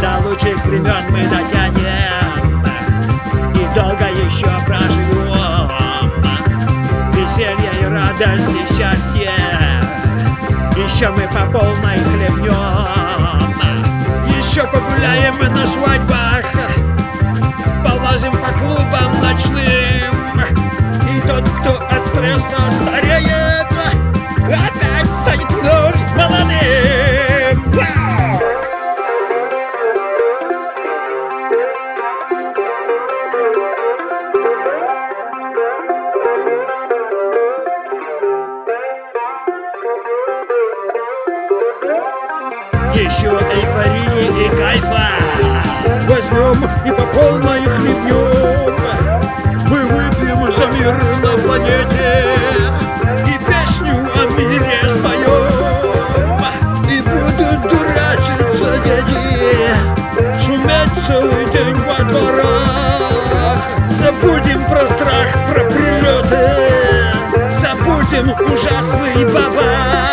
До лучших времен мы дотянем И долго еще проживем. Веселье и радость и счастье Еще мы по полной хлебнем. Еще погуляем мы на свадьбах Полазим по клубам ночным. И тот, кто от стресса стареет Опять станет вновь молодым! Еще эйфории и кайфа. Возьмем и по полной Мы за мир на планете. И песню о мире споем. И будут дурачиться дети. Шуметь целый день во дворах Забудем про страх, про прилеты. Забудем ужасный бабах